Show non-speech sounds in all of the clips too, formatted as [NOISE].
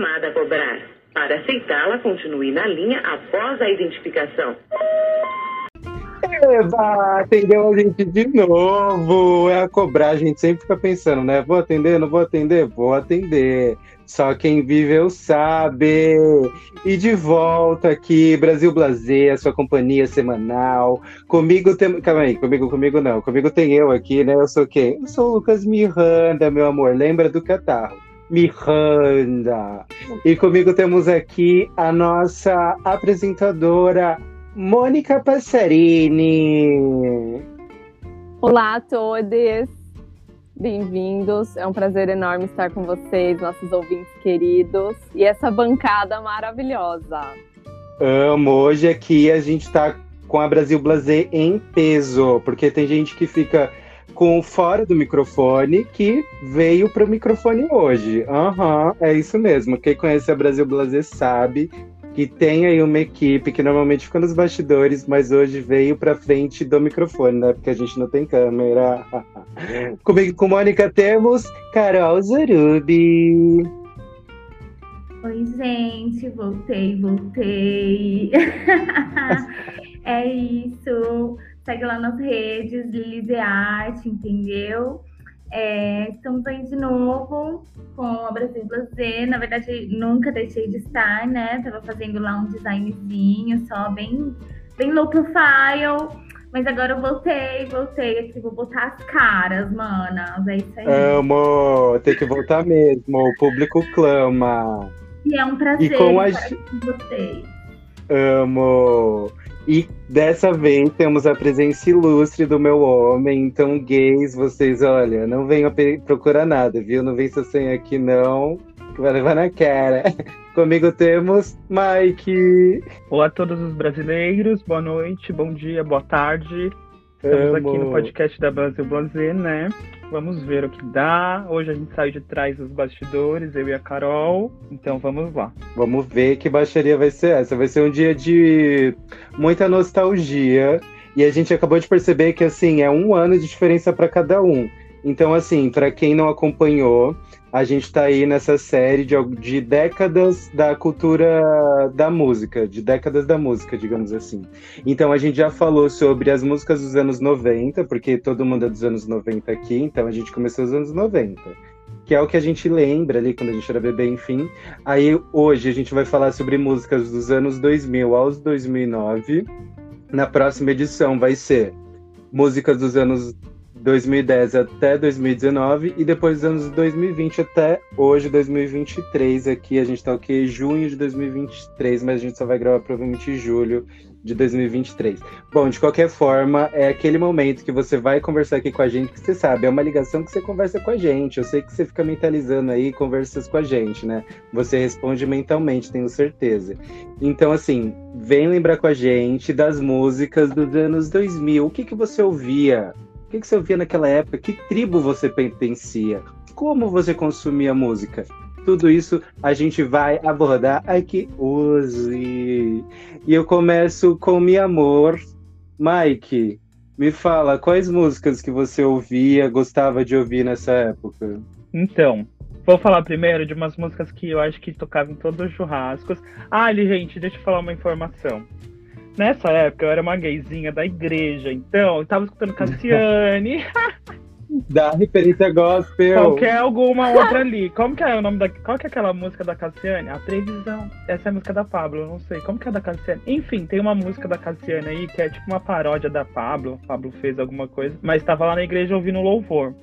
chamada a cobrar. Para aceitá-la, continue na linha após a identificação. Eba, atendeu a gente de novo. É a cobrar, a gente sempre fica pensando, né? Vou atender, não vou atender? Vou atender. Só quem viveu sabe. E de volta aqui, Brasil Blazer, sua companhia semanal. Comigo tem. Calma aí, comigo, comigo não. Comigo tem eu aqui, né? Eu sou quem? Eu sou o Lucas Miranda, meu amor. Lembra do catarro? Miranda. E comigo temos aqui a nossa apresentadora, Mônica Passarini. Olá a todos. Bem-vindos, é um prazer enorme estar com vocês, nossos ouvintes queridos, e essa bancada maravilhosa. Amo, hoje aqui a gente está com a Brasil Blazer em peso, porque tem gente que fica com fora do microfone que veio para o microfone hoje. Aham, uhum, é isso mesmo. Quem conhece a Brasil Blazer sabe que tem aí uma equipe que normalmente fica nos bastidores, mas hoje veio para frente do microfone, né? Porque a gente não tem câmera. [LAUGHS] Comigo com Mônica temos Carol Zarubi. Oi, gente, voltei, voltei. [LAUGHS] é isso. Segue lá nas redes, Lilize Arte, entendeu? É, estamos aí de novo com a Brasil Blazer. Na verdade, nunca deixei de estar, né? Tava fazendo lá um designzinho só, bem, bem low profile. Mas agora eu voltei, voltei aqui, vou botar as caras, manas. É isso aí. Amo, tem que voltar mesmo. O público clama. E é um prazer e com a... vocês. Amo. E dessa vez temos a presença ilustre do meu homem. Então, gays, vocês, olha, não venham procurar nada, viu? Não vem seu senha aqui, não, que vai levar na cara. [LAUGHS] Comigo temos Mike. Olá a todos os brasileiros, boa noite, bom dia, boa tarde. Estamos Amo. aqui no podcast da Brasil Blazer, né? Vamos ver o que dá. Hoje a gente saiu de trás dos bastidores, eu e a Carol. Então vamos lá. Vamos ver que baixaria vai ser essa. Vai ser um dia de muita nostalgia. E a gente acabou de perceber que assim é um ano de diferença para cada um. Então, assim, para quem não acompanhou, a gente está aí nessa série de, de décadas da cultura da música, de décadas da música, digamos assim. Então a gente já falou sobre as músicas dos anos 90, porque todo mundo é dos anos 90 aqui, então a gente começou nos anos 90. Que é o que a gente lembra ali quando a gente era bebê, enfim. Aí hoje a gente vai falar sobre músicas dos anos 2000 aos 2009. Na próxima edição vai ser músicas dos anos 2010 até 2019 e depois dos anos 2020 até hoje, 2023. Aqui a gente tá o que? Junho de 2023, mas a gente só vai gravar provavelmente julho de 2023. Bom, de qualquer forma, é aquele momento que você vai conversar aqui com a gente, que você sabe, é uma ligação que você conversa com a gente. Eu sei que você fica mentalizando aí conversas com a gente, né? Você responde mentalmente, tenho certeza. Então, assim, vem lembrar com a gente das músicas dos anos 2000. O que, que você ouvia? O que, que você ouvia naquela época? Que tribo você pertencia? Como você consumia música? Tudo isso a gente vai abordar aqui hoje. E eu começo com Mi Amor. Mike, me fala, quais músicas que você ouvia, gostava de ouvir nessa época? Então, vou falar primeiro de umas músicas que eu acho que tocavam em todos os churrascos. Ah, gente, deixa eu falar uma informação. Nessa época eu era uma gayzinha da igreja, então eu tava escutando Cassiane. [LAUGHS] da referência gospel. Qualquer alguma outra ali. Como que é o nome da. Qual que é aquela música da Cassiane? A Previsão. Essa é a música da Pablo, eu não sei. Como que é da Cassiane? Enfim, tem uma música da Cassiane aí que é tipo uma paródia da Pablo. Pablo fez alguma coisa, mas tava lá na igreja ouvindo louvor.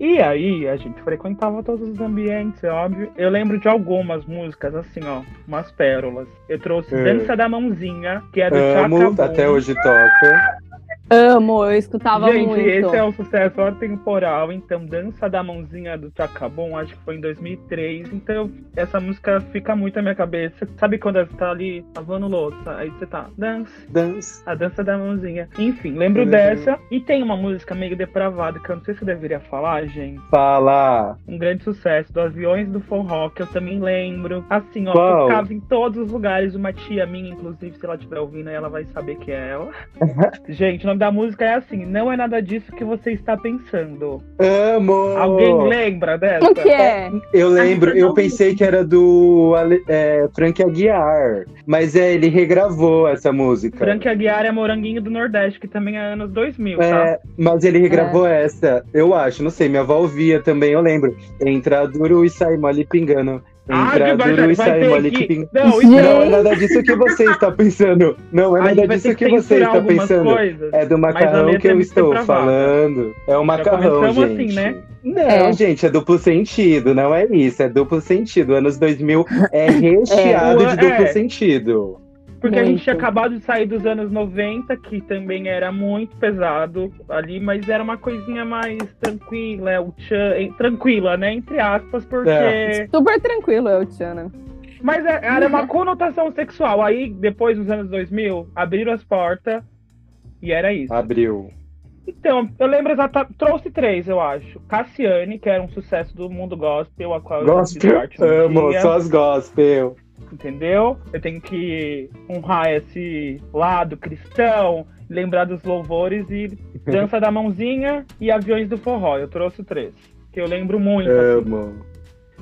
E aí, a gente frequentava todos os ambientes, é óbvio. Eu lembro de algumas músicas, assim, ó, umas pérolas. Eu trouxe é. Dança da Mãozinha, que é do Amo, até hoje toca. Amo, eu escutava Gente, muito. Gente, esse é um sucesso atemporal. Então, Dança da Mãozinha do Chacabon, acho que foi em 2003. Então, essa música fica muito na minha cabeça. Sabe quando você tá ali lavando louça? Aí você tá, dança. Dança. A Dança da Mãozinha. Enfim, lembro uhum. dessa. E tem uma música meio depravada que eu não sei se eu deveria falar, gente. Fala! Um grande sucesso do Aviões do Forró, que eu também lembro. Assim, ó, Qual? tocava em todos os lugares. Uma tia minha, inclusive, se ela estiver ouvindo, ela vai saber que é ela. [LAUGHS] gente, o nome da música é assim: não é nada disso que você está pensando. Amo! Alguém lembra dessa? O que é? Eu lembro, eu pensei que era do é, Frank Aguiar, mas é, ele regravou essa música. Frank Aguiar é Moranguinho do Nordeste, que também é anos 2000, tá? É, mas ele regravou essa, eu acho, não sei, minha avó ouvia também, eu lembro. Entra duro e sai mole pingando. Ah, duro e vai sai ter mole que... Não, isso. Não é nada disso que você está [LAUGHS] pensando. Não é nada disso que que você está pensando. coisas. É do macarrão que eu estou falando. É o macarrão, começamos gente. assim, né? Não, É. gente, é duplo sentido, não é isso, é duplo sentido. Anos 2000 [LAUGHS] é recheado É. de duplo É. sentido. Porque a gente Muito. tinha acabado de sair dos anos 90, que também era muito pesado ali, mas era uma coisinha mais tranquila, é, o tchan, tranquila, né? Entre aspas, porque. É. Super tranquilo, eu, Tiana. Mas é- era uma conotação sexual. Aí, depois dos anos 2000, abriram as portas e era isso. Abriu. Então, eu lembro exatamente. Trouxe três, eu acho. Cassiane, que era um sucesso do mundo gospel, a qual eu Gospel, parte um amo, só as gospel. Entendeu? Eu tenho que honrar esse lado cristão, lembrar dos louvores e [LAUGHS] dança da mãozinha e aviões do forró. Eu trouxe três. Que eu lembro muito. assim. Amo.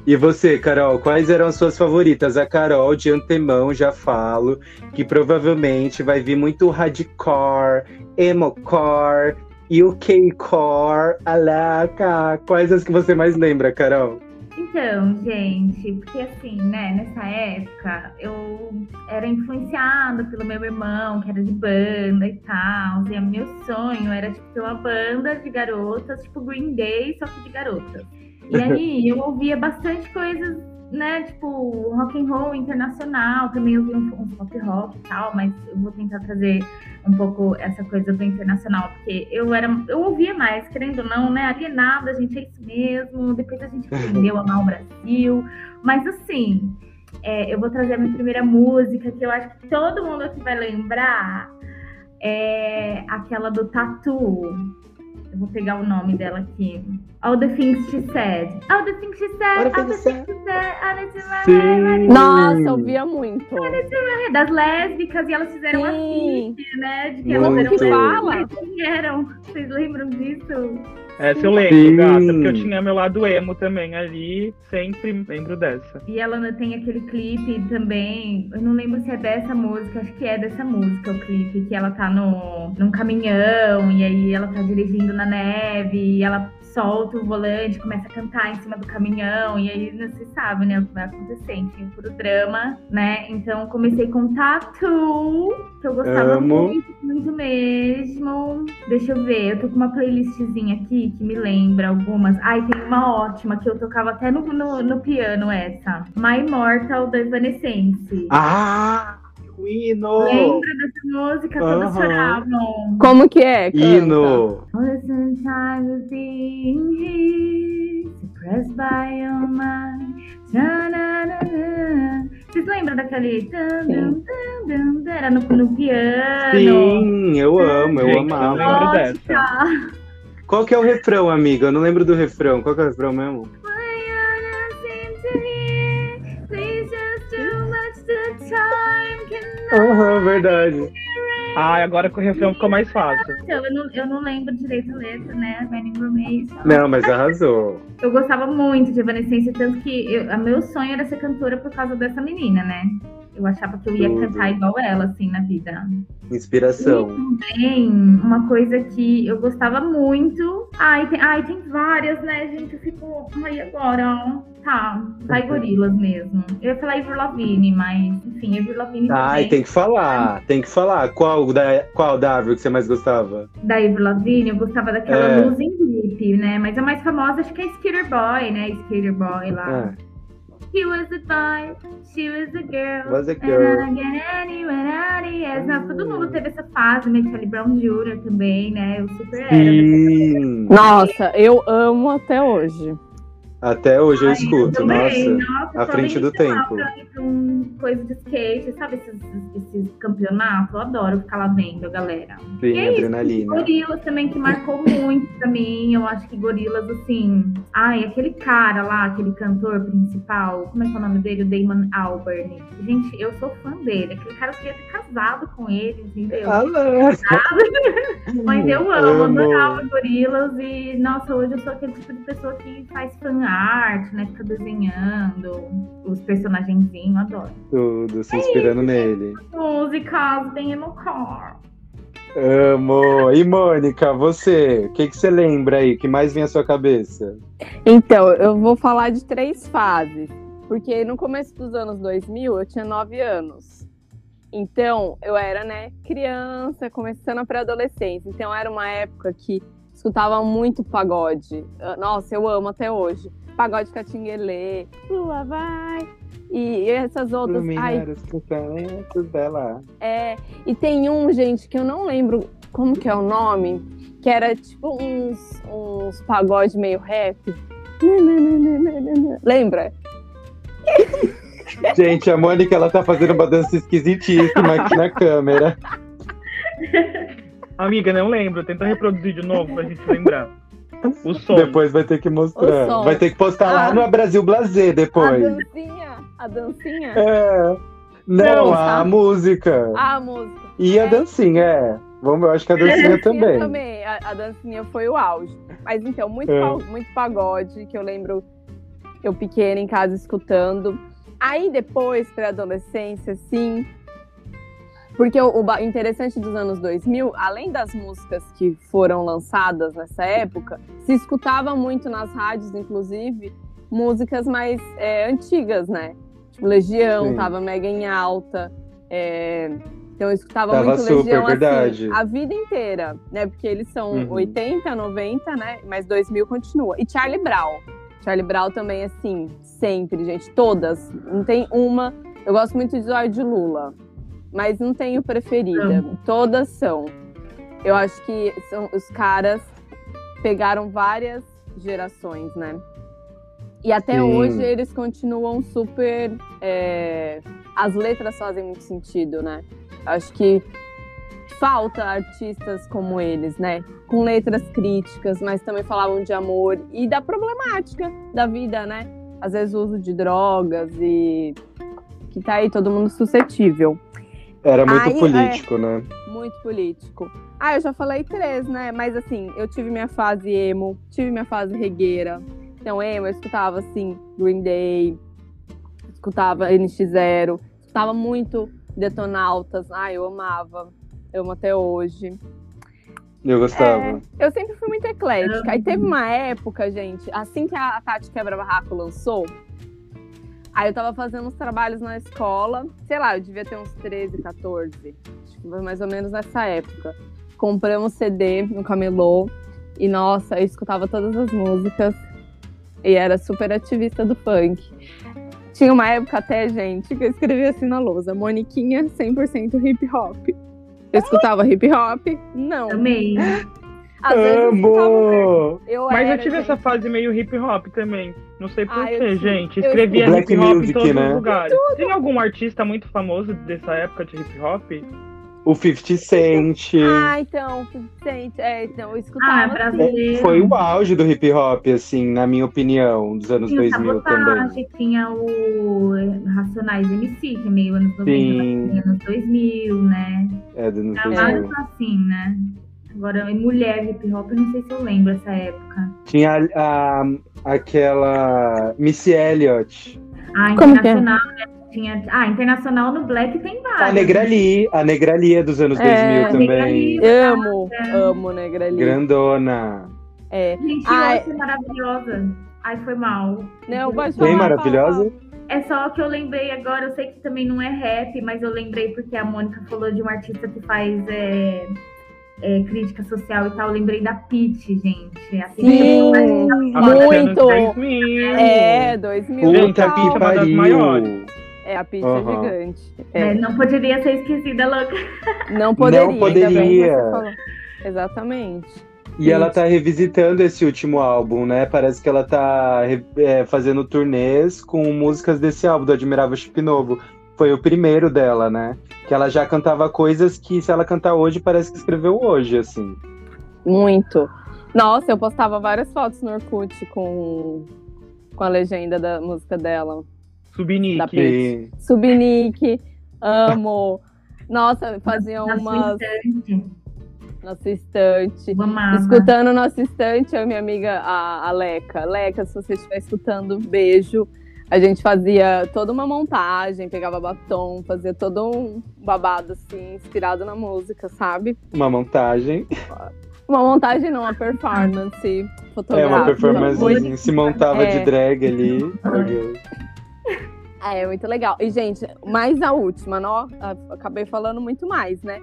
E você, Carol, quais eram as suas favoritas? A Carol, de antemão, já falo que provavelmente vai vir muito hardcore, emocore, UK-core, alaca. Quais as que você mais lembra, Carol? Então, gente, porque assim, né, nessa época eu era influenciada pelo meu irmão, que era de banda e tal. E meu sonho era tipo, ter uma banda de garotas, tipo Green Day, só que de garotas. E aí eu ouvia bastante coisas, né, tipo rock and roll internacional, também ouvia um, um pop rock e tal, mas eu vou tentar trazer um pouco essa coisa do internacional, porque eu era, eu ouvia mais, querendo ou não, né, alienada, a gente é isso mesmo, depois a gente [LAUGHS] aprendeu a amar o Brasil, mas assim, é, eu vou trazer a minha primeira música, que eu acho que todo mundo aqui vai lembrar, é aquela do Tatu. Eu vou pegar o nome dela aqui. All the things she said. All the things she said. All the things she said. All the things she said. Sim. Nossa, ouvia muito. Das lésbicas, e elas fizeram uma Sim. feat, né? De que elas eram que fala? Vocês lembram disso? Essa eu lembro, Sim. gata, porque eu tinha meu lado emo também ali. Sempre lembro dessa. E ela tem aquele clipe também. Eu não lembro se é dessa música, acho que é dessa música o clipe, que ela tá no, num caminhão e aí ela tá dirigindo na neve e ela solta o volante, começa a cantar em cima do caminhão, e aí não se sabe, né, o que vai acontecer, enfim, puro drama, né? Então comecei com Tatu, que eu gostava Amo. muito, muito mesmo. Deixa eu ver, eu tô com uma playlistzinha aqui que me lembra algumas. Ai, tem uma ótima que eu tocava até no, no, no piano essa. My Immortal da Evanescence. Ah, o hino! Lembra dessa música? Todas Aham. choravam. Como que é? Canta. Hino! Listen time of being here, suppressed by your mind. Vocês lembram daquele. tan, dan, dan, dan, dan? Era no, no piano. Sim, eu amo, eu Gente, eu amava. lembro dessa. Qual que é o refrão, amiga? Eu não lembro do refrão. Qual que é o refrão mesmo? Aham, verdade. Ah, agora com o refrão ficou mais fácil. Então, eu não, eu não lembro direito a letra, né? Burning Information. Não, mas arrasou. Eu gostava muito de Evanescence, tanto que eu, a meu sonho era ser cantora por causa dessa menina, né? Eu achava que eu ia cantar igual ela, assim, na vida. Inspiração. Também, uma coisa que eu gostava muito. Ai, tem, ai, tem várias, né, gente? Eu fico. Ai, agora. Tá, vai gorilas mesmo. Eu ia falar Ivor Lavigne, mas, enfim, Ivor Lavigne Ai, também. tem que falar. Tem que falar. Qual da, qual da Avril que você mais gostava? Da Ivor Lavigne, eu gostava daquela É. Losing Grip, né? Mas a mais famosa acho que é Skater Boy, né? Skater Boy lá. Ah, He was a boy, she was a girl. Was a And girl. I get anywhere, yes. Não, todo mundo teve essa fase, né? Charlie Brown Jr. também, né? Eu super era. sim. Nossa, eu amo até hoje. Até hoje eu Ai, escuto, também. nossa. Nossa, à frente do tempo. um coisa de skate, sabe esses, esses campeonatos? Eu adoro ficar lá vendo a galera. Sim, Que é isso? adrenalina. Gorilas também, que marcou muito pra mim. Eu acho que Gorilas, assim. Ai, aquele cara lá, aquele cantor principal, como é que é o nome dele? O Damon Albarn. Gente, eu sou fã dele. Aquele cara queria ter casado com ele, entendeu? Ah. Mas eu [LAUGHS] amo, Amo. adorava gorilas e, nossa, hoje eu sou aquele tipo de pessoa que faz fan art, né? Fica desenhando os personagenzinhos, adoro. Tudo, se inspirando nele. Músicas bem emocore. Amo. E Mônica, você? O que, que você lembra aí? O que mais vem à sua cabeça? Então, eu vou falar de três fases. Porque no começo dos anos 2000, eu tinha nove anos. Então, eu era, né, criança, começando a pré-adolescência. Então, era uma época que escutava muito pagode. Ah, Nossa, eu amo até hoje. Pagode catinguelê, lua vai. E essas outras. Ai, os dela. é, e tem um, gente, que eu não lembro como que é o nome, que era tipo uns, uns pagode meio rap. [LAUGHS] Lembra? [LAUGHS] Gente, a Mônica, ela tá fazendo uma dança esquisitíssima aqui na câmera. [LAUGHS] Amiga, não lembro. Tenta reproduzir de novo pra gente lembrar. O som. Depois vai ter que O mostrar. som. Vai ter que postar lá Ah. no Brasil Blazer A depois. dancinha, a dancinha, É. Não, Não, a tá. música. a música. E a É. dancinha, é. Vamos, eu acho que a dancinha também. também. A, a dancinha foi o auge. Mas então, muito, É. pa- muito pagode, que eu lembro eu pequena em casa escutando. Aí depois, pra adolescência, sim. Porque o, o interessante dos anos 2000, além das músicas que foram lançadas nessa época, se escutava muito nas rádios, inclusive, músicas mais é, antigas, né? Tipo, Legião Sim. tava mega em alta. é, Então eu escutava Tava muito super, Legião verdade. assim, a vida inteira, né? Porque eles são Uhum. 80, 90, né? Mas 2000 continua. E Charlie Brown. Charlie Brown também, assim, sempre, gente. Todas. Não tem uma. Eu gosto muito de Zóio de Lula. Mas não tenho preferida. Todas são. Eu acho que são os caras pegaram várias gerações, né? E até Sim. hoje eles continuam super. é, As letras fazem muito sentido, né? Acho que falta artistas como eles, né? Com letras críticas, mas também falavam de amor e da problemática da vida, né? Às vezes o uso de drogas e que tá aí todo mundo suscetível. Era muito Aí, é. político, né? Muito político. Ah, eu já falei três, né? Mas assim, eu tive minha fase emo, tive minha fase regueira. Então, emo, eu escutava assim, Green Day, escutava NX0, escutava muito Detonautas. Ah, eu amava. Eu amo até hoje. Eu gostava. Eu sempre fui muito eclética. Aí teve uma época, gente, assim que a Tati Quebra Barraco lançou, aí eu tava fazendo uns trabalhos na escola, sei lá, eu devia ter uns 13, 14. Acho que foi mais ou menos nessa época. Compramos CD no camelô e, nossa, eu escutava todas as músicas e era super ativista do funk. Tinha uma época até, gente, que eu escrevia assim na lousa, Moniquinha 100% hip hop. Eu escutava hip hop? Não. Também. Às eu Amo! eu Mas eu era, tive gente. essa fase meio hip hop também. Não sei Ah, porquê, eu tive- gente. eu Escrevia Black hip hop music, em todos né? os lugares. Tem algum artista muito famoso dessa época de hip hop? O 50 Cent. Ah, então, gente, é, então, eu Ah, escutava assim. brasileiro. Foi o auge do hip hop, assim, na minha opinião, dos anos Tinha o 2000 também. Tinha o Racionais MC, que é meio anos 90, Sim. mas anos 2000, né? É, dos anos Era 2000. vários assim, né? Agora, em mulher hip hop, eu não sei se eu lembro essa época. Tinha a, aquela Missy Elliott. Ah, é? internacional, né? Tinha... Ah, internacional no Black tem vários. A Negrali, a Negrali é dos anos É, 2000 também. Negrali. Amo, amo Negra ali. Grandona. É. Gente, Ai. eu é maravilhosa. Ai, foi mal. Não, pode Bem falar, maravilhosa. É só que eu lembrei agora, eu sei que também não é rap, mas eu lembrei porque a Mônica falou de um artista que faz é, é, crítica social e tal. Eu lembrei da Pitty, gente. A Sim, muito. 2000. É, 2000 Gente, Puta a Pitty é que uma das pariu. É, a pizza Aham. gigante. É, É, não poderia ser esquecida, louca. não poderia. Não ainda bem que poderia. Exatamente. E ela tá revisitando esse último álbum, né? Parece que ela tá é, fazendo turnês com músicas desse álbum, do Admirável Chip Novo. Foi o primeiro dela, né? Que ela já cantava coisas que, se ela cantar hoje, parece que escreveu hoje, assim. Muito. Nossa, eu postava várias fotos no Orkut com, com a legenda da música dela. Subnick. Subnick, amo. Nossa, faziam umas. Nossa estante. Escutando nossa estante, eu e minha amiga, a, a Leca. Leca, se você estiver escutando, beijo. A gente fazia toda uma montagem, pegava batom, fazia todo um babado, assim, inspirado na música, sabe? Uma montagem. Uma montagem não, uma performance fotográfica. É, uma performance, se montava é. de drag ali. É, muito legal. E, gente, mais a última, não? Acabei falando muito mais, né?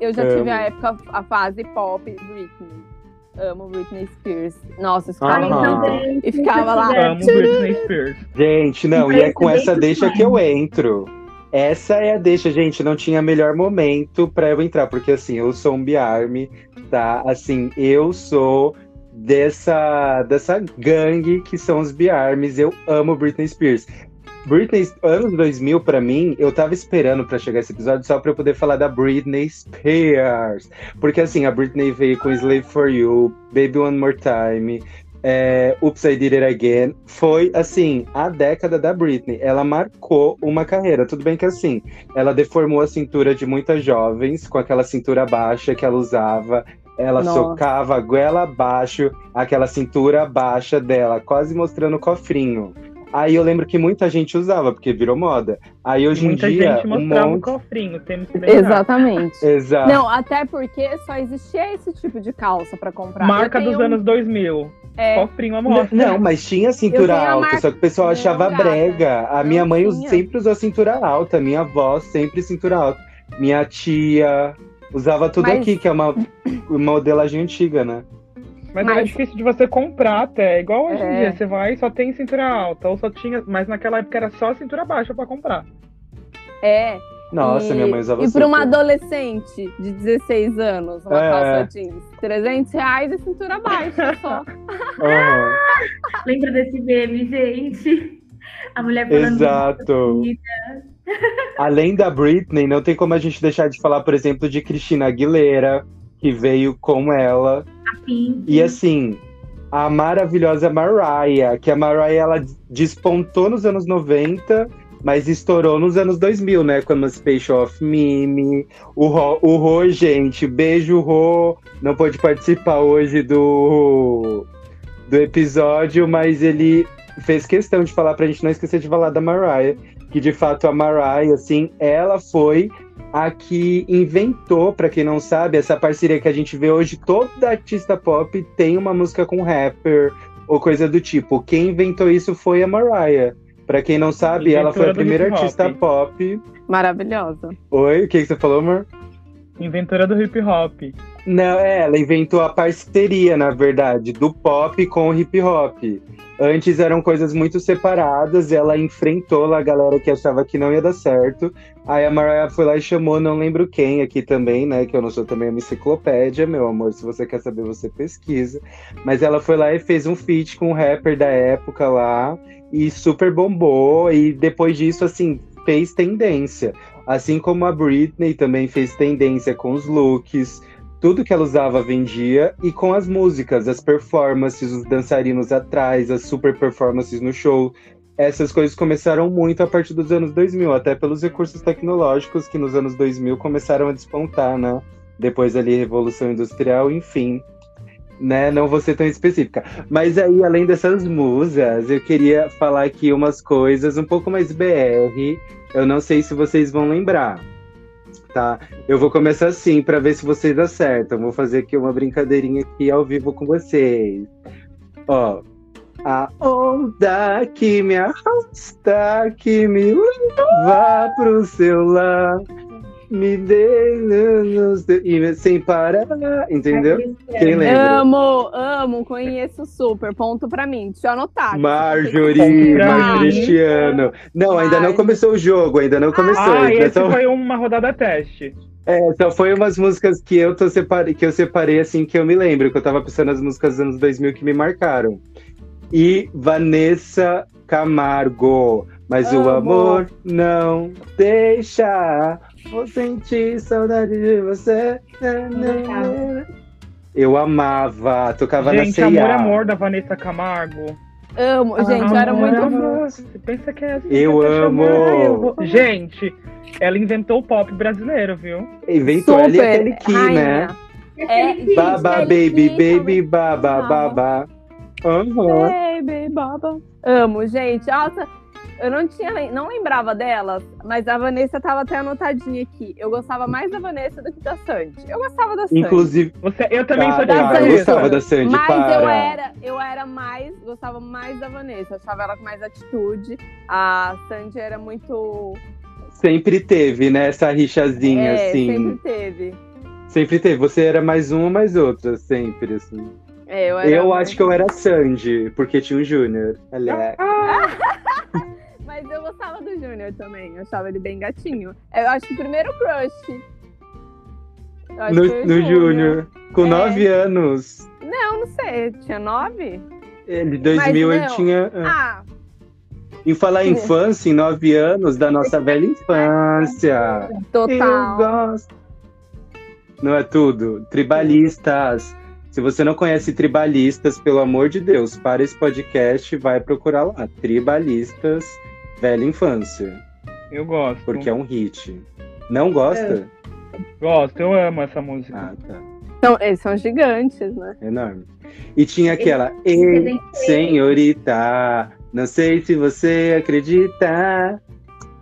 Eu já tive a época, a fase pop Britney. Amo Britney Spears. Nossa, escutava uhum. e ficava lá. Amo Britney Spears. Gente, não, e é com essa deixa que eu entro. Essa é a deixa, gente. Não tinha melhor momento para eu entrar, porque assim, eu sou um Biarme, tá? Assim, eu sou dessa, dessa gangue que são os Biarmes. Eu amo Britney Spears. Britney, anos 2000, pra mim, eu tava esperando para chegar esse episódio só pra eu poder falar da Britney Spears. Porque assim, a Britney veio com Slave for You, Baby One More Time, é, Oops, I Did It Again. Foi, assim, a década da Britney. Ela marcou uma carreira. Tudo bem que, assim, ela deformou a cintura de muitas jovens com aquela cintura baixa que ela usava. Ela Nossa. socava a goela abaixo, aquela cintura baixa dela, quase mostrando o cofrinho. Aí eu lembro que muita gente usava, porque virou moda. Aí hoje muita em dia. Muita gente mostrava um monte... o cofrinho, temos que lembrar. Exatamente. Exato. Não, até porque só existia esse tipo de calça para comprar. Marca dos anos 2000. É. Cofrinho amostra. Não, mas tinha cintura alta, marca... só que o pessoal achava Não, brega. A minha mãe tinha. sempre usou cintura alta, minha avó sempre cintura alta. Minha tia usava tudo mas... aqui, que é uma modelagem antiga, né? Mas, mas, é difícil de você comprar até. Igual hoje é. em dia, você vai e só tem cintura alta, ou só tinha. Mas naquela época era só cintura baixa para comprar. É. Nossa, e, minha mãe usava E para uma adolescente de 16 anos, uma é. calça jeans, 300 reais e cintura baixa só. Uhum. [LAUGHS] Lembra desse meme, gente? A mulher falando Exato. Além da Britney, não tem como a gente deixar de falar, por exemplo, de Cristina Aguilera, que veio com ela e assim, a maravilhosa Mariah, que a Mariah ela despontou nos anos 90, mas estourou nos anos 2000, né? Com Emancipation of Mimi. O Ro, o Ro, gente, beijo, Ro. Não pôde participar hoje do, do episódio, mas ele fez questão de falar pra gente não esquecer de falar da Mariah. Que de fato a Mariah, assim, ela foi a que inventou, para quem não sabe, essa parceria que a gente vê hoje, toda artista pop tem uma música com rapper ou coisa do tipo. Quem inventou isso foi a Mariah. Para quem não sabe, Inventora ela foi a primeira artista pop. Maravilhosa. Oi, o que, que você falou, amor? Inventora do hip hop. Não, é, ela inventou a parceria, na verdade, do pop com o hip hop. Antes eram coisas muito separadas, ela enfrentou a galera que achava que não ia dar certo. Aí a Mariah foi lá e chamou, não lembro quem aqui também, né? Que eu não sou também uma enciclopédia, meu amor. Se você quer saber, você pesquisa. Mas ela foi lá e fez um feat com um rapper da época lá e super bombou. E depois disso, assim, fez tendência. Assim como a Britney também fez tendência com os looks tudo que ela usava vendia e com as músicas, as performances, os dançarinos atrás, as super performances no show. Essas coisas começaram muito a partir dos anos 2000, até pelos recursos tecnológicos que nos anos 2000 começaram a despontar, né? Depois ali Revolução Industrial, enfim. Né, não vou ser tão específica. Mas aí, além dessas musas, eu queria falar aqui umas coisas um pouco mais BR. Eu não sei se vocês vão lembrar tá? Eu vou começar assim para ver se vocês acertam. Vou fazer aqui uma brincadeirinha aqui ao vivo com vocês. Ó, a onda que me arrasta, que me leva pro seu lar. Me dê anos de- e sem parar, entendeu? Quem lembra? Amo, amo, conheço super. Ponto pra mim. Deixa eu anotar. Marjorie, Pra Marjorie mim. este ano. Não, ainda não Marjorie. começou o jogo, ainda não começou. Ah, ainda esse foi uma rodada teste. é, só foi umas músicas que eu, tô separe... que eu separei, assim, que eu me lembro, que eu tava pensando nas músicas dos anos 2000 que me marcaram. E Vanessa Camargo. Mas o Amo. amor não deixa. Vou sentir saudade de você. Eu amava, tocava Gente, na Amor CIA. Amor da Vanessa Camargo. Amo, gente, eu era Amor, muito. amor. Você pensa que é assim? Eu que tá amo. Eu vou- Gente, ela inventou o pop brasileiro, viu? Inventou Super. aquele Ki, né? É, gente, Baba, baby, baby, baba, Amo. baba. Aham. Baby, baba. Amo, gente. Nossa, eu não tinha, não lembrava delas, mas a Vanessa tava até anotadinha aqui. Eu gostava mais da Vanessa do que da Sandy. Eu gostava da Sandy. Inclusive, Você, eu também sou de para, da eu Sandy. gostava da Sandy, mas para. eu era, eu era mais, gostava mais da Vanessa. Achava ela com mais atitude. A Sandy era muito. Sempre teve, né, essa rixazinha, é, assim. sempre teve. Sempre teve. Você era mais uma, mais outra, sempre, assim. É, eu era Eu muito- acho que eu era Sandy, porque tinha o Júnior. Aliás. [LAUGHS] Mas eu gostava do Júnior também. Eu achava ele bem gatinho. Eu acho que o primeiro crush. eu No, no Júnior. Com É. nove anos. Não, não sei. Tinha nove? Ele, 2000, ele tinha. ah. Ah, Em falar infância, em nove anos, da nossa velha infância. Eu total. gosto. Não é tudo? Tribalistas. Se você não conhece Tribalistas, pelo amor de Deus, para esse podcast, vai procurar lá. Tribalistas, velha infância. Eu gosto. Porque é um hit. Não gosta? Gosto, eu amo essa música. Ah, tá. São, eles são gigantes, né? Enorme. E tinha aquela. Ei, senhorita, não sei se você acredita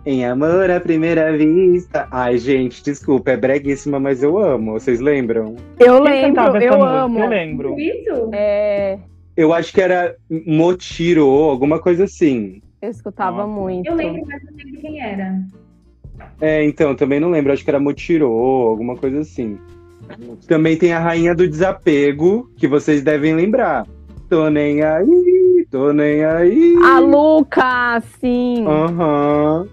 em amor à primeira vista. Ai, gente, desculpa, é breguíssima, mas eu amo. Vocês lembram? Eu lembro, eu música? amo. Eu lembro. Isso? É, Eu acho que era Motiro, alguma coisa assim. Eu escutava Nossa. muito. Eu lembro, mas não lembro quem era. É, então, também não lembro, acho que era Motiro, alguma coisa assim. Também tem a Rainha do Desapego, que vocês devem lembrar. Tô nem aí, tô nem aí. A Luca, sim. Aham.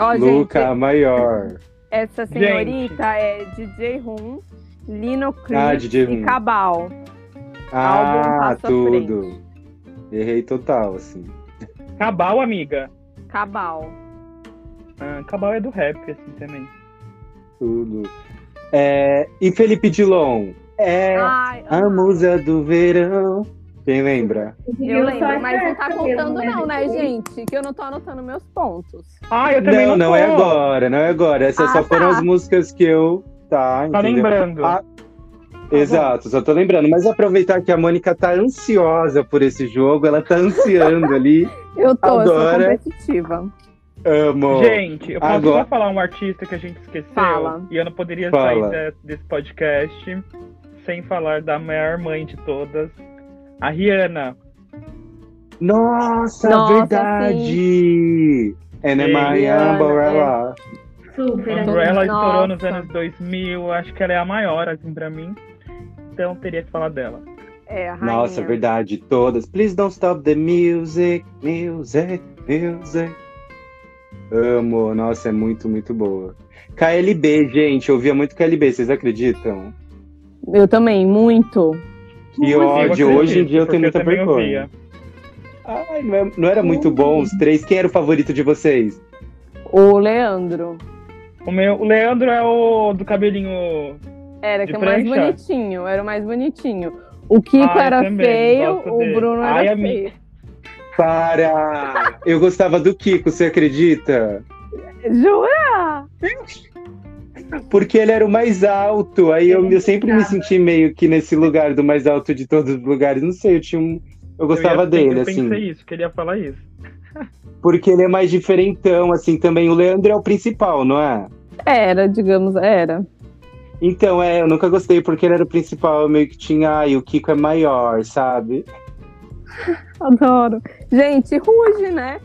Ó, Luca, gente, a maior. essa senhorita é DJ Rum, Lino Chris Ah, DJ e Rum. Cabal. Ah, tudo. Errei total, assim. Cabal, amiga. Cabal. Ah, Cabal é do rap, assim, também. Tudo. É, e Felipe Dilon? É Ai, a musa do verão. Quem lembra? Eu lembro, mas não tá contando mesmo, não, né, gente? Que eu não tô anotando meus pontos. Ah, eu também Não, não, não é agora, não é agora. Essas Ah, só foram tá. as músicas que eu. Tá, Tá entendeu? lembrando. Ah, Exato, só tô lembrando. Mas aproveitar que a Mônica tá ansiosa por esse jogo, ela tá ansiando [LAUGHS] ali. Eu tô, eu sou Agora- competitiva. Amo. Gente, eu posso Agora- só falar um artista que a gente esqueceu? Fala. E eu não poderia Fala. sair de- desse podcast sem falar da maior mãe de todas, a Rihanna. Nossa, Nossa, verdade! And Sim. my umbrella. Super. Então, Umbrella Nossa. estourou nos anos 2000, acho que ela é a maior, assim, pra mim. Então teria que falar dela. É, a rainha. Nossa, verdade, todas. Please don't stop the music, music, music. Amo, nossa, é muito, muito boa. KLB, gente, eu ouvia muito KLB, vocês acreditam? Eu também, muito. Que ódio, hoje em dia eu tenho muita vergonha. ouvia. Ai, não, é- não era muito bom os três? Quem era o favorito de vocês? O Leandro. O, meu, o Leandro é o do cabelinho. Era que é o mais bonitinho, era o mais bonitinho. O Kiko Ah, eu era também feio, o dele. Bruno Ai, era amiga. feio. Para! Eu gostava do Kiko, você acredita? Jura? Porque ele era o mais alto, aí eu, eu sempre me senti meio que nesse lugar do mais alto de todos os lugares. Não sei, eu tinha um. Eu gostava eu ia- dele, eu assim. pensei isso, queria falar isso. Porque ele é mais diferentão, assim, também. O Leandro é o principal, não é? Era, digamos, era. Então, é, eu nunca gostei porque ele era o principal, eu meio que tinha, ai, o Kiko é maior, sabe? [LAUGHS] Adoro. Gente, Ruge, né?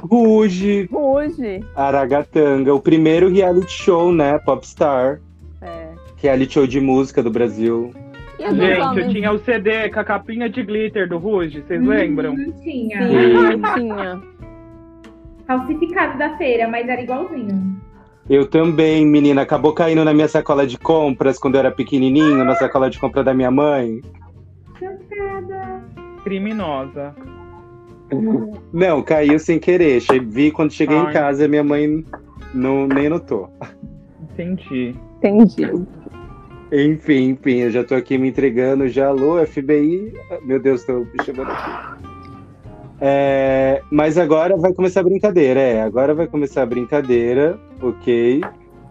Ruge, Ruge. Aragatanga, o primeiro reality show, né? Popstar. É. Reality show de música do Brasil. E as Gente, eu homens? tinha o CD com a capinha de glitter do Ruge, vocês lembram? Não tinha. Sim, tinha. Falsificado da feira, mas era igualzinho. Eu também, menina. Acabou caindo na minha sacola de compras quando eu era pequenininho, na sacola de compra da minha mãe. Criminosa. Não, caiu sem querer. Che- Vi quando cheguei em Ai. casa, minha mãe não, nem notou. Entendi. Entendi. Enfim, enfim, eu já tô aqui me entregando já. Alô, FBI. Meu Deus, tô me chamando aqui. É, mas agora vai começar a brincadeira, é. Agora vai começar a brincadeira, ok?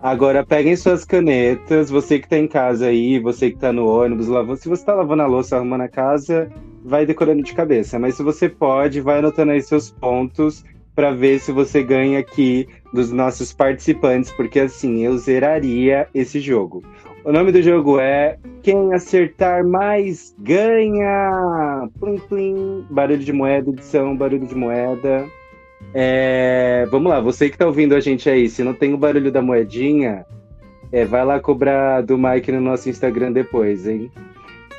Agora peguem suas canetas, você que tá em casa aí, você que tá no ônibus, lavando. Se você tá lavando a louça, arrumando a casa, vai decorando de cabeça. Mas se você pode, vai anotando aí seus pontos para ver se você ganha aqui dos nossos participantes, porque assim, eu zeraria esse jogo. O nome do jogo é Quem acertar mais ganha! Plim, plim. Barulho de moeda, edição, barulho de moeda. É, Vamos lá, você que tá ouvindo a gente aí, se não tem o barulho da moedinha, é, vai lá cobrar do Mike no nosso Instagram depois, hein?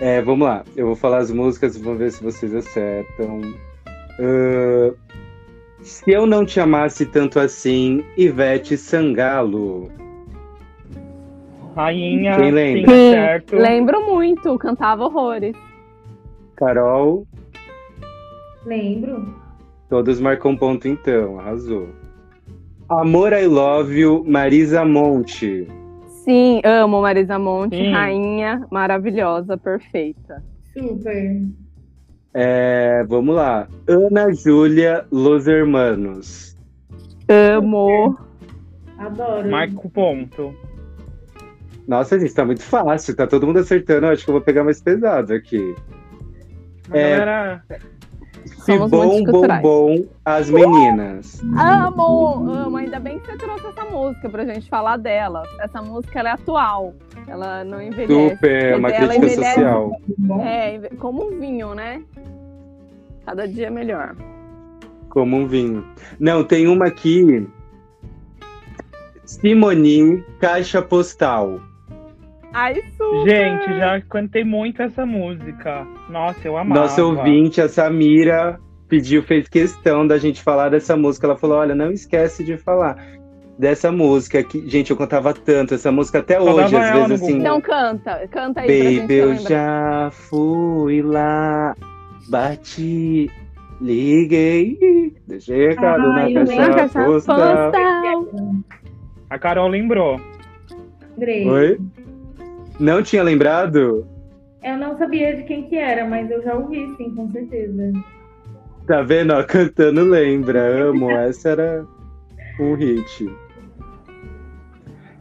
É, vamos lá, eu vou falar as músicas e vamos ver se vocês acertam. Ahn, se eu não te amasse tanto assim, Ivete Sangalo. Rainha, Quem sim, lembra? Sim, certo. lembro muito, cantava horrores. Carol, Lembro. Todos marcam um ponto então, arrasou. Amor I Love You, Marisa Monte. Sim, amo Marisa Monte, Sim. rainha maravilhosa, perfeita. Super. É, vamos lá. Ana Júlia, Los Hermanos. Amo. Adoro. Marco ponto. Nossa, gente, tá muito fácil. Tá todo mundo acertando. Eu Acho que eu vou pegar mais pesado aqui. É. galera, Se Somos bom, bom, bom, as meninas. Amo, amo. Ainda bem que você trouxe essa música pra gente falar dela. Essa música é atual. Ela não envelhece. Super, uma dizer, ela crítica envelhece- social. É, como um vinho, né? Cada dia melhor. Como um vinho. Não, tem uma aqui. Simone, Caixa Postal. Ai, super. gente, já cantei muito essa música. Nossa, eu amava. Nossa ouvinte, a Samira, pediu, fez questão da gente falar dessa música. Ela falou: olha, não esquece de falar dessa música. Que, gente, eu cantava tanto essa música até hoje, às ela vezes assim. Então canta, canta aí pra gente Baby, eu já fui lá, bati, liguei, deixei recado Ai, na caixa postal. postal. A Carol lembrou. Lembrei. Oi? Não tinha lembrado? Eu não sabia de quem que era, mas eu já ouvi, sim, com certeza. Tá vendo? Ó, cantando lembra, amo. [LAUGHS] Essa era um hit.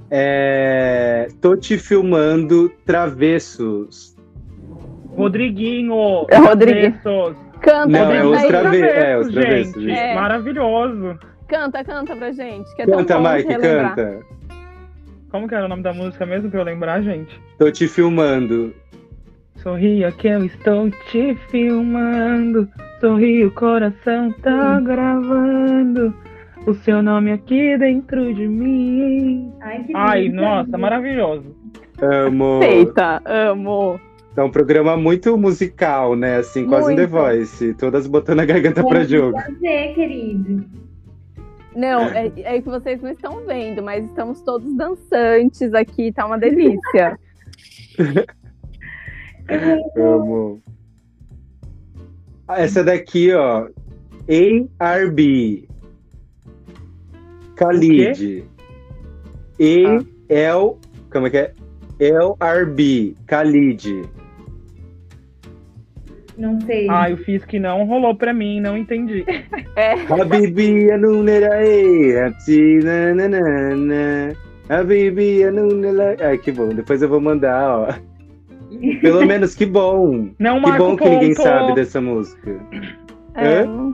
É... Tô te filmando Travessos. Rodriguinho. É Rodriguinho. Canta, Não, é os trave- é, os travessos, gente. É. Maravilhoso. Canta, canta pra gente. Que é tão Canta, bom Mike, relembrar. canta. Como que era o nome da música mesmo pra eu lembrar, gente? Tô te filmando. Sorria que eu estou te filmando. Sorri, o coração tá gravando. O seu nome aqui dentro de mim. Ai, que Ai, nossa, maravilhoso. Amo. Feita, amo. É um programa muito musical, né? Assim, quase um The. Voice. Todas botando a garganta pra jogo. Prazer, querido. Não, é, é que vocês não estão vendo, mas estamos todos dançantes aqui, tá uma delícia. [LAUGHS] Amo. Ah, Essa daqui, ó. ARB. Khalid. E El. Como é que é? LRB. Khalid. Não sei. Ai, eu fiz que não rolou pra mim, não entendi. [LAUGHS] É, Habibi Anunerae. Hapsi nananana. Habibi Anunerae. Ai, que bom. Depois eu vou mandar, ó. Pelo [LAUGHS] menos que bom. Não Que bom que ninguém ponto. sabe dessa música. é, Hã?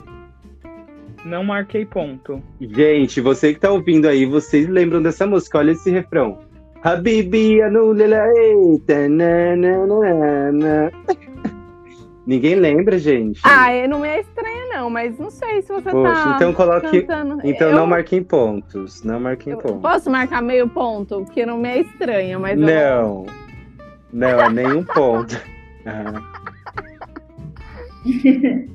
Não marquei ponto. Gente, você que tá ouvindo aí, vocês lembram dessa música? Olha esse refrão. Habibi Anunerae. tananana. Ninguém lembra, gente. Ah, é- não é estranha, não, mas não sei se você Poxa, tá então coloque. cantando. Então eu, não marquem pontos. Não marquem eu pontos. Posso marcar meio ponto? Porque não me é estranha, mas eu Não. Não, é nenhum ponto. [LAUGHS]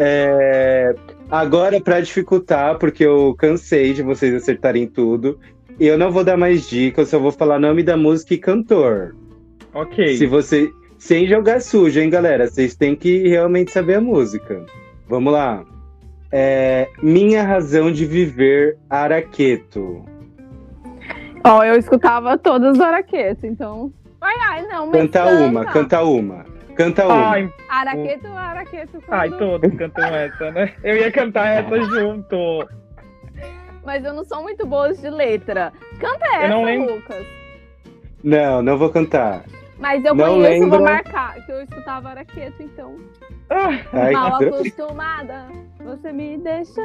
É, agora, para dificultar, porque eu cansei de vocês acertarem tudo, eu não vou dar mais dicas, eu só vou falar nome da música e cantor. Ok. Se você. Sem jogar sujo, hein, galera? Vocês têm que realmente saber a música. Vamos lá. É, Minha Razão de Viver, Araqueto. Ó, eu escutava todas do Araqueto, então. Ai, ai, não, mas Canta uma, canta uma. Canta uma. Ai, Araqueto, Araqueto. ai, quando- todos cantam essa, né? Eu ia cantar essa [LAUGHS] junto. Mas eu não sou muito boa de letra. Canta Eu essa, não lembro. Lucas. Não, não vou cantar. Mas eu Não conheço, vou marcar, que eu escutava Araqueto, então. Ai, Mal acostumada, você me deixou.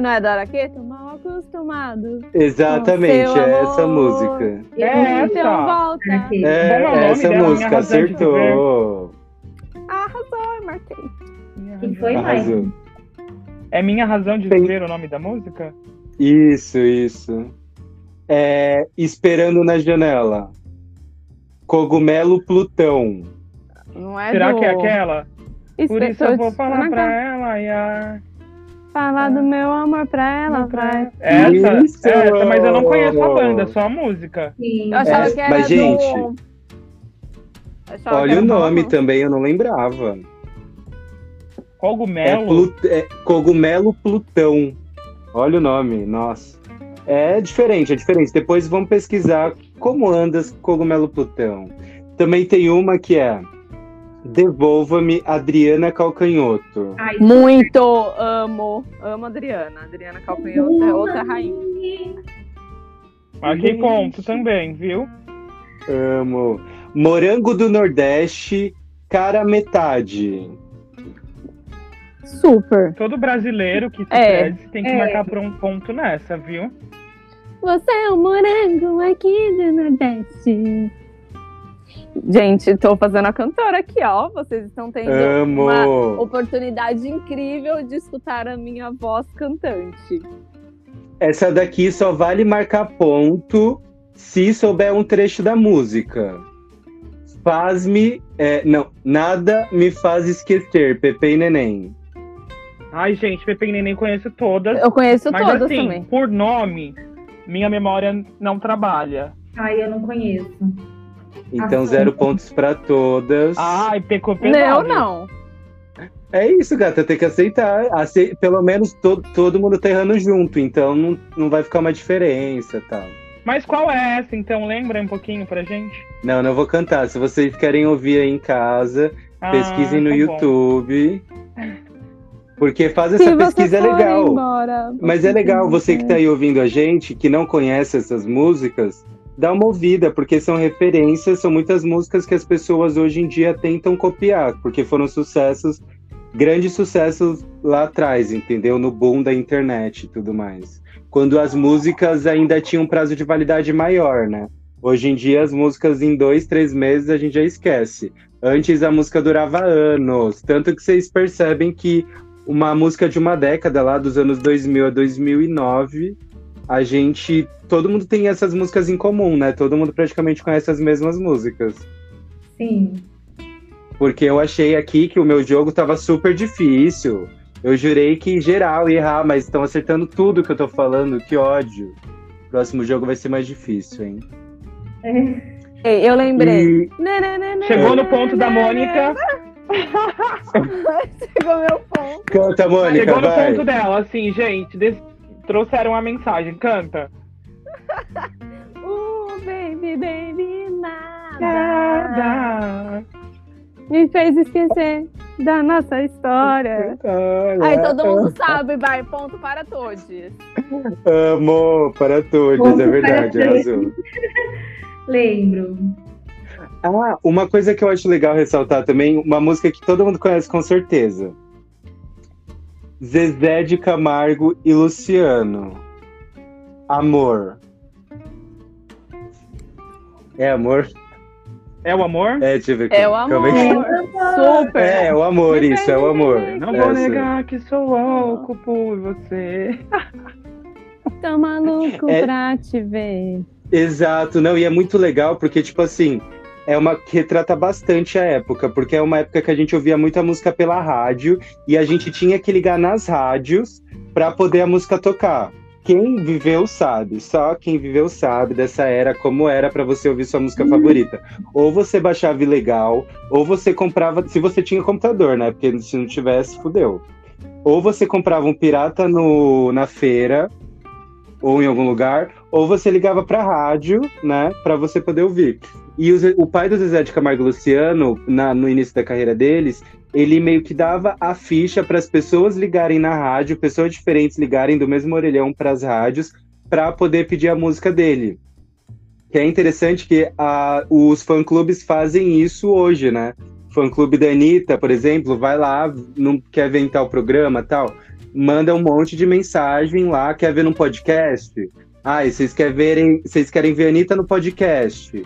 Não é do Araqueto? Mal acostumado. Exatamente, é essa amor. música. É essa. Então volta. É, é essa? Minha música, acertou. Arrasou, eu marquei. Quem foi mais? É minha razão de Tem- viver o nome da música? Isso, isso. É, Esperando na Janela. Cogumelo Plutão. Não é Será do... que é aquela? Por isso eu vou falar te- pra ela e a... Falar do meu amor pra ela, vai. Essa, Isso! essa, mas eu não conheço a banda, só a música. Sim. Eu achava É, que era mas, do... gente, Olha o do- nome também, eu não lembrava. É, Cogumelo? Plu- é Cogumelo Plutão. Olha o nome, nossa. É diferente, é diferente. Depois vamos pesquisar como anda esse Cogumelo Plutão. Também tem uma que é Devolva-me Adriana Calcanhoto. Ai, Muito amo. Amo a Adriana. Adriana Calcanhoto é outra rainha. Marquei ponto também, viu? Amo. Morango do Nordeste, cara metade. Super. Todo brasileiro que se É. perde tem que É. marcar por um ponto nessa, viu? Você é o morango aqui do Nordeste. Gente, tô fazendo a cantora aqui, ó. Vocês estão tendo Amo. uma oportunidade incrível de escutar a minha voz cantante. Essa daqui só vale marcar ponto se souber um trecho da música. Faz-me. é, não, nada me faz esquecer, Pepe e Neném. Ai, gente, Pepe e Neném conheço todas. Eu conheço mas todas assim, também. por nome, minha memória não trabalha. ai, eu não conheço. Então, Ah, zero pontos pra todas. Ai, pecou Não, pesado. não. É isso, gata, tem que aceitar. Ace- Pelo menos to- todo mundo tá errando junto, então não, não vai ficar uma diferença e tal. Mas qual é essa, então? Lembra um pouquinho pra gente? Não, não vou cantar. Se vocês querem ouvir aí em casa, Ah, pesquisem no tá bom. YouTube. Porque faz essa pesquisa é legal. embora, Mas é legal, você que quiser. tá aí ouvindo a gente, que não conhece essas músicas, dá uma ouvida, porque são referências, são muitas músicas que as pessoas hoje em dia tentam copiar, porque foram sucessos, grandes sucessos lá atrás, entendeu? No boom da internet e tudo mais. Quando as músicas ainda tinham um prazo de validade maior, né? Hoje em dia, as músicas em dois, três meses a gente já esquece. Antes a música durava anos, tanto que vocês percebem que uma música de uma década lá dos anos 2000 a 2009, a gente, todo mundo tem essas músicas em comum, né? Todo mundo praticamente conhece as mesmas músicas. Sim. Porque eu achei aqui que o meu jogo tava super difícil. Eu jurei que geral ia errar, mas estão acertando tudo que eu tô falando, que ódio. Próximo jogo vai ser mais difícil, hein? Ei, Eu lembrei. E Chegou no ponto da Mônica. Chegou meu ponto. canta, Mônica, Chegou no vai. ponto dela, assim, gente. des- Trouxeram a mensagem. Canta. [LAUGHS] Uh, baby, baby, nada. Nada. Me fez esquecer da nossa história. Aí todo mundo sabe, vai, ponto para todos. Amo, para todos, Ponto é verdade, todos. arrasou. [LAUGHS] Lembro. Ah, uma coisa que eu acho legal ressaltar também, uma música que todo mundo conhece com certeza. Zezé de Camargo e Luciano. Amor. É amor? É o amor? É, deixa eu ver. É o como amor. é Super. É, é o amor, isso, é o amor. Não vou Essa. negar que sou louco por você. Tô maluco É- pra te ver. Exato, não, e é muito legal porque, tipo assim, é uma que retrata bastante a época, porque é uma época que a gente ouvia muita música pela rádio e a gente tinha que ligar nas rádios pra poder a música tocar. Quem viveu sabe, só quem viveu sabe dessa era como era pra você ouvir sua música favorita. Ou você baixava ilegal, ou você comprava, se você tinha computador, né? Porque se não tivesse, fudeu. Ou você comprava um pirata no, na feira, ou em algum lugar, ou você ligava pra rádio, né, Pra você poder ouvir. E o, o pai do Zezé de Camargo Luciano, na- no início da carreira deles, ele meio que dava a ficha para as pessoas ligarem na rádio, pessoas diferentes ligarem do mesmo orelhão para as rádios, para poder pedir a música dele. Que é interessante que a- os fã-clubes fazem isso hoje, né? Fã-clube da Anitta, por exemplo, vai lá, não quer ver em tal programa tal, manda um monte de mensagem lá, quer ver num podcast? Ah, e vocês vocês querem ver a Anitta no podcast?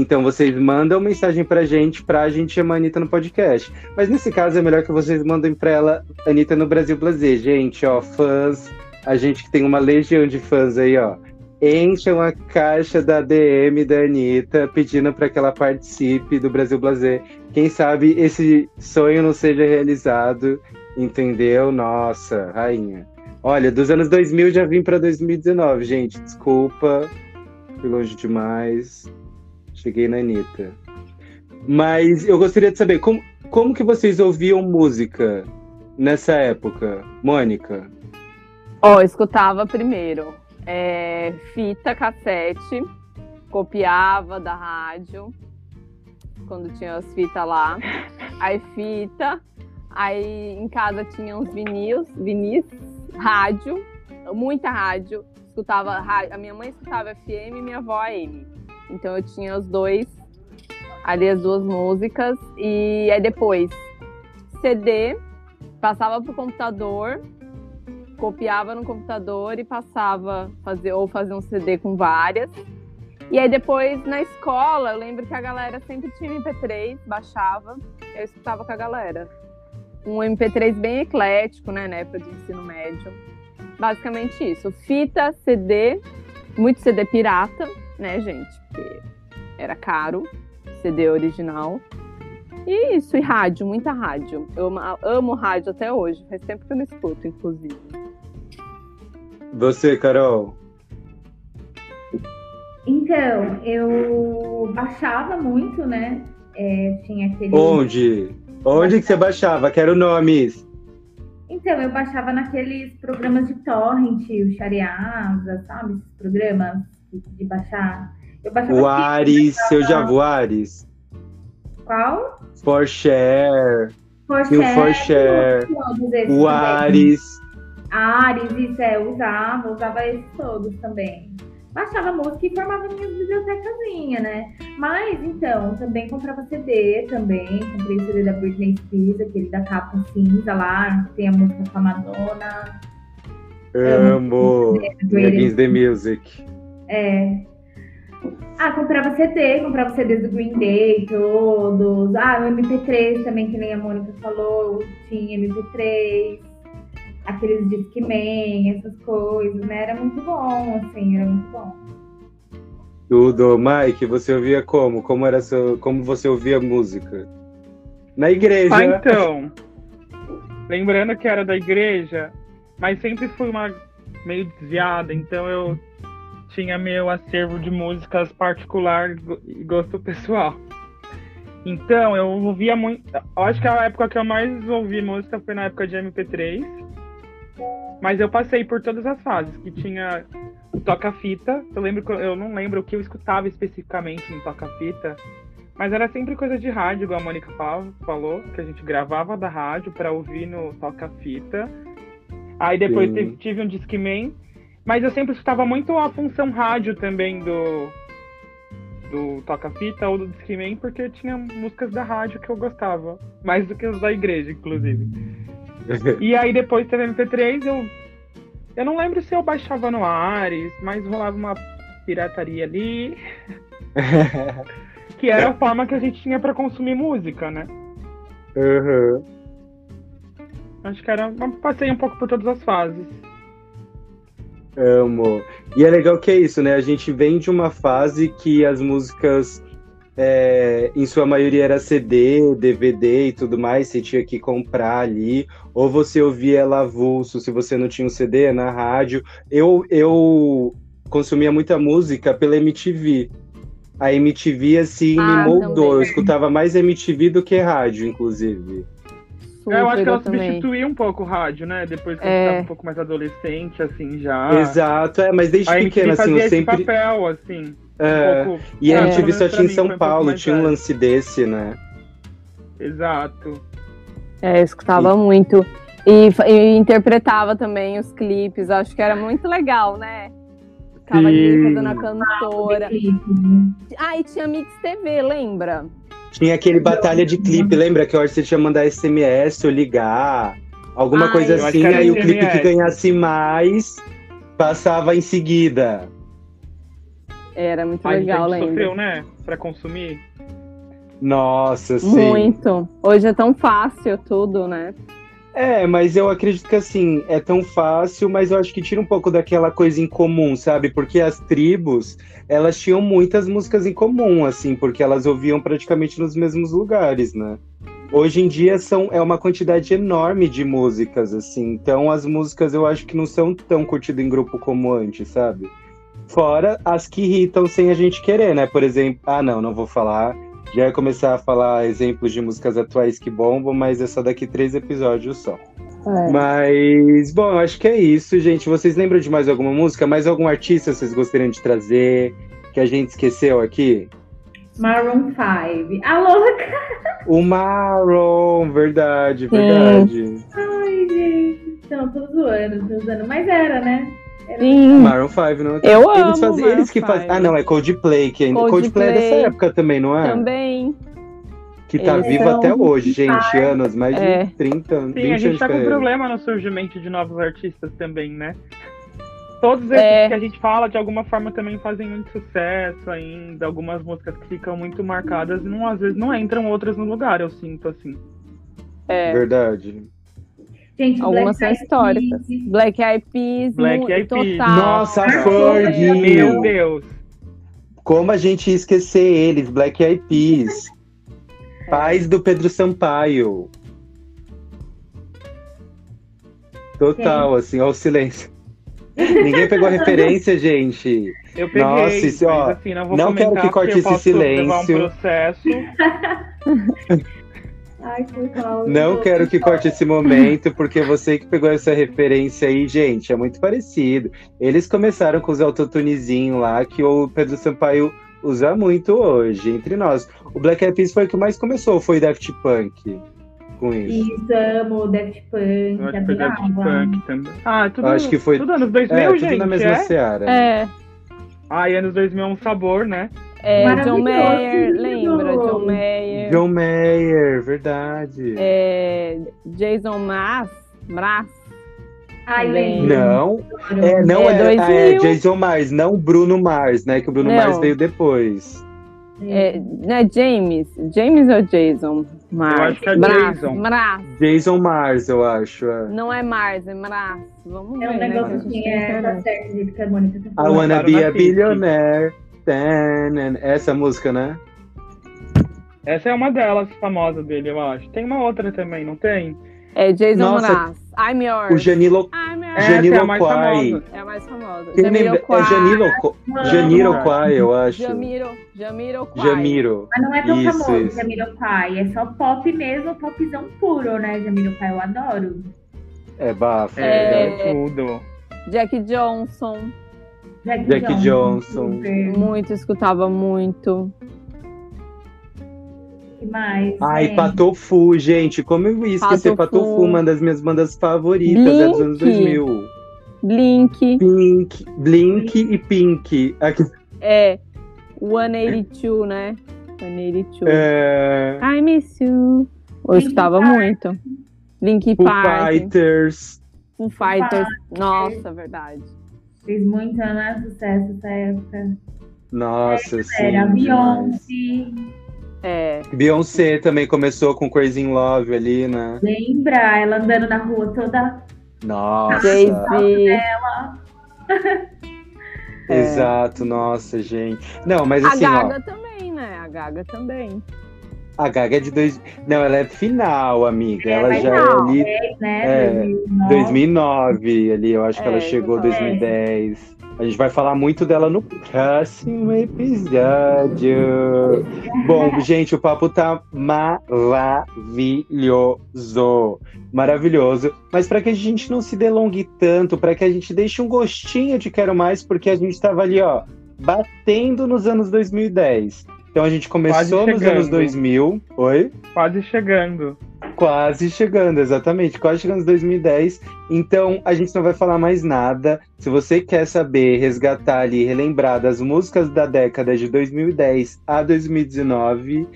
Então vocês mandam mensagem pra gente, pra gente chamar a Anitta no podcast. Mas nesse caso é melhor que vocês mandem pra ela Anitta no Brasil Blazer. Gente, ó, fãs, a gente que tem uma legião de fãs aí, ó. Encham a caixa da DM da Anitta pedindo para que ela participe do Brasil Blazer. Quem sabe esse sonho não seja realizado, entendeu? Nossa, rainha. Olha, dos anos 2000 já vim para 2019, gente. Desculpa, fui longe demais. Cheguei na Anitta. Mas eu gostaria de saber como, como que vocês ouviam música nessa época, Mônica? Ó, escutava primeiro é, fita, cassete, copiava da rádio, quando tinha as fitas lá. Aí fita, aí em casa tinha uns vinis, vinis, rádio, muita rádio. Escutava a minha mãe escutava FM e minha avó AM. Então eu tinha os dois, ali as duas músicas. E aí depois, CD, passava pro computador, copiava no computador e passava fazer ou fazer um CD com várias. E aí depois na escola, eu lembro que a galera sempre tinha MP3, baixava, eu escutava com a galera. Um MP3 bem eclético, né, na época do ensino médio. Basicamente isso. Fita, CD, muito CD pirata, né, gente? Porque era caro, CD original. E isso, e rádio, muita rádio. Eu amo, amo rádio até hoje. Faz tempo que eu não escuto, inclusive. Você, Carol? Então, eu baixava muito, né? É, tinha aquele. Onde? Onde que você baixava? Quero nomes. Então, eu baixava naqueles programas de torrent, o Shariasa, sabe? Esses programas de, baixar. Eu baixava O Ares, eu já vou Ares. Qual? For Share, For e o For Share, todos esses o. Ares. Ares, isso é, eu usava, usava esses todos também. Baixava música e formava minhas bibliotecazinhas, né? Mas, então, também comprava CD também. Comprei o CD da Britney Spears, aquele da capa cinza lá, que tem a música com a Madonna. Amo. Against the Music. É. Ah, comprava CD, comprava CDs do Green Day, todos. Ah, o MP3 também, que nem a Mônica falou, tinha MP3. Aqueles Discman, essas coisas, né? Era muito bom, assim, era muito bom. Tudo. Mike, você ouvia como? Como era seu, como você ouvia música? Na igreja. Ah, então. Lembrando que era da igreja, mas sempre fui uma meio desviada, então eu tinha meu acervo de músicas particular e gosto pessoal. Então, eu ouvia muito. Acho que a época que eu mais ouvi música foi na época de MP3. Mas eu passei por todas as fases, que tinha o toca-fita. Eu lembro eu não lembro o que eu escutava especificamente no toca-fita. Mas era sempre coisa de rádio, igual a Mônica fal- falou, que a gente gravava da rádio para ouvir no toca-fita. Aí depois teve- tive um Discman. Mas eu sempre escutava muito a função rádio também do, do toca-fita ou do Discman, porque tinha músicas da rádio que eu gostava. Mais do que as da igreja, inclusive. [LAUGHS] E aí depois teve MP3, eu. Eu não lembro se eu baixava no Ares, mas rolava uma pirataria ali. [LAUGHS] que era a forma que a gente tinha pra consumir música, né? Aham. Acho que era. Passei um pouco por todas as fases. Amo. E é legal que é isso, né? A gente vem de uma fase que as músicas, é, em sua maioria, era CD, DVD e tudo mais, você tinha que comprar ali, ou você ouvia ela avulso, se você não tinha um CD, na rádio. Eu, eu consumia muita música pela MTV. A MTV, assim, Ah, me moldou. também. Eu escutava mais MTV do que rádio, inclusive. É, eu acho que ela também. substituiu um pouco o rádio, né? Depois que É. eu ficava um pouco mais adolescente, assim, já. Exato, é, mas desde A pequena, assim, eu esse sempre. papel, assim. É, um pouco. E a MTV pelo só tinha em São um Paulo, mais tinha um lance desse, né? Exato. É, eu escutava muito. E, e interpretava também os clipes. Acho que era muito legal, né? Ficava ali fazendo a cantora. Ah, e tinha Mix TV, lembra? Tinha aquele batalha de clipe, lembra que hora você tinha que mandar SMS ou ligar, alguma Ai, coisa eu acho assim, aí o clipe que ganhasse mais passava em seguida. Era muito Ai, legal, a gente lembra? sofreu, né? Pra consumir. Nossa, sim. Muito. Hoje é tão fácil tudo, né? É, mas eu acredito que assim, é tão fácil, mas eu acho que tira um pouco daquela coisa em comum, sabe? Porque as tribos, elas tinham muitas músicas em comum, assim, porque elas ouviam praticamente nos mesmos lugares, né? Hoje em dia são, é uma quantidade enorme de músicas, assim, então as músicas eu acho que não são tão curtidas em grupo como antes, sabe? Fora as que irritam sem a gente querer, né? Por exemplo, ah, não, não vou falar. Já ia começar a falar exemplos de músicas atuais que bombam, mas é só daqui três episódios só. É. Mas, bom, eu acho que é isso, gente. Vocês lembram de mais alguma música? Mais algum artista vocês gostariam de trazer? Que a gente esqueceu aqui? Maroon 5. A louca! O Maroon, verdade, verdade. Ai, gente. Não, tô zoando, tô zoando. Mas era, né? Sim. Maroon 5, não é? Eu amo. Eles, fazem, Maroon eles que fazem. 5. Ah, não, é Coldplay. Que ainda... Coldplay. Coldplay é dessa época também, não é? Também. Que tá Eles vivo são- até hoje, gente. Anos, mais de É. 30 anos. Sim, 20 a gente tá de com problema no surgimento de novos artistas também, né? Todos esses É. que a gente fala, de alguma forma, também fazem muito sucesso ainda. Algumas músicas que ficam muito marcadas e não, às vezes não entram outras no lugar, eu sinto assim. É. Verdade. Gente, Algumas Black são históricas. Peas. Black Eyed Peas, Black Eyed Peas. total. Nossa, Fergie! Meu Deus! Como a gente ia esquecer eles, Black Eyed Peas. Pais do Pedro Sampaio. Total, assim, ó o silêncio. Ninguém pegou a referência, gente. Eu peguei, Nossa, isso, ó, mas assim, não vou não quero que corte esse levar um silêncio. processo. [LAUGHS] Ai, mal. Não quero que corte esse momento, porque você que pegou essa referência aí, gente, é muito parecido. Eles começaram com os autotunezinhos lá, que o Pedro Sampaio usa muito hoje, entre nós. O Black Eyed Peas foi o que mais começou, foi Daft Punk com isso. Isso, amo Daft Punk, Eu acho que foi Daft. Punk também. Ah, tudo, acho que foi- tudo anos 2000, É, tudo gente, na mesma é? seara. É, Ai, anos 2000 é um sabor, né? é John. Mayer, lembra? John Mayer. John Mayer, verdade. É, Jason Mraz, Mraz. Ai. Não, é, não É, é, 2000. é Jason Mars, não Bruno Mars, né? Que o Bruno Não. Mars veio depois. É, não é James? James ou Jason? Mraz. Eu acho que é Mraz, Jason. Mraz. Jason Mars, eu acho. É. Não é Mars, é Mraz. Vamos É ver, um né? negócio que assim, é, tá certo, que a Mônica tá I falando. wanna Lançaram be a billionaire. Essa música, né? Essa é uma delas famosa dele, eu acho. Tem uma outra também, não tem? É Jason Nossa, Mraz. I'm yours. O Janilo. I'm yours. Essa é a mais Jamiroquai. famosa. É a mais famosa. Quem lembra? É. Janilo. Jamiroquai, eu acho. Jamiro. Jamiroquai. Jamiro. Mas não é tão Isso, famoso, isso. Jamiroquai. É só pop mesmo, popzão puro, né? Jamiroquai, eu adoro. É bafo. É, É. tudo. Jack Johnson. Jack, Jack Johnson. super. Muito, escutava muito. Que mais? Ai, gente? Patofu, gente. Como eu ia esquecer Patofu. Patofu, uma das minhas bandas favoritas é dos anos Blink. 2000. Blink. Pink, Blink e Pink. Aqui, É. 182, né? 182. é, I miss you. Eu Linkin escutava Park. muito. Foo Park. Fighters. Foo Fighters. Nossa, verdade. Fez muito né, sucesso essa época. Nossa, sim. Era. Beyoncé. É. Beyoncé também começou com Crazy in Love ali, né? Lembra? Ela andando na rua toda. Nossa. Jay-Z. É. Exato, nossa, gente. Não, mas A assim, ó. Gaga também, né? A Gaga também. A Gaga é de dois. Não, ela é final, amiga. É, ela já não. é ali Né? É, 2009. 2009, ali. Eu acho que É, ela chegou em exatamente. 2010. A gente vai falar muito dela no próximo episódio. Bom, [LAUGHS] gente, o papo tá maravilhoso. Maravilhoso. Mas para que a gente não se delongue tanto, para que a gente deixe um gostinho de quero mais, porque a gente tava ali, ó, batendo nos anos 2010. Então a gente começou nos anos 2000. Oi? Quase chegando. Quase chegando, exatamente. Quase chegando em 2010. Então, a gente não vai falar mais nada. Se você quer saber, resgatar ali, relembrar das músicas da década de 2010 a 2019,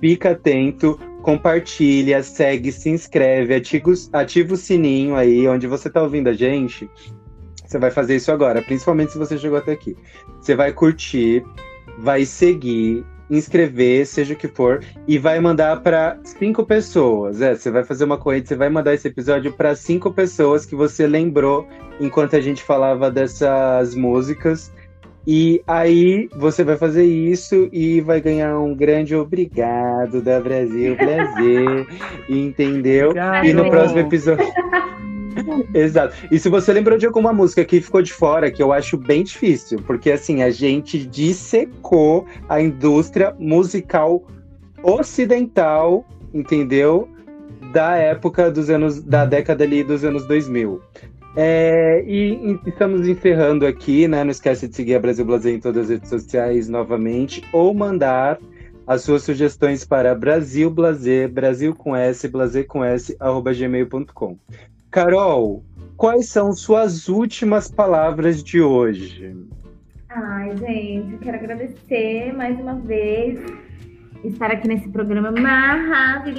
fica atento, compartilha, segue, se inscreve, ativa, o- ativa o sininho aí, onde você tá ouvindo a gente. Você vai fazer isso agora, principalmente se você chegou até aqui. Você vai curtir, vai seguir, inscrever, seja o que for, e vai mandar para cinco pessoas. É, você vai fazer uma corrente, você vai mandar esse episódio para cinco pessoas que você lembrou enquanto a gente falava dessas músicas. E aí você vai fazer isso e vai ganhar um grande obrigado da Brasil [LAUGHS] Brasil, entendeu? Obrigado. E no próximo episódio. [LAUGHS] Exato. E se você lembrou de alguma música que ficou de fora, que eu acho bem difícil, porque assim, a gente dissecou a indústria musical ocidental, entendeu? Da época dos anos, da década ali dos anos 2000. É, e, estamos encerrando aqui, né? Não esquece de seguir a Brasil Blazer em todas as redes sociais novamente, ou mandar as suas sugestões para Brasil Blazer, Brasil com S, Blazer com S, arroba gmail.com. Carol, quais são suas últimas palavras de hoje? Ai, gente, quero agradecer mais uma vez estar aqui nesse programa maravilhoso.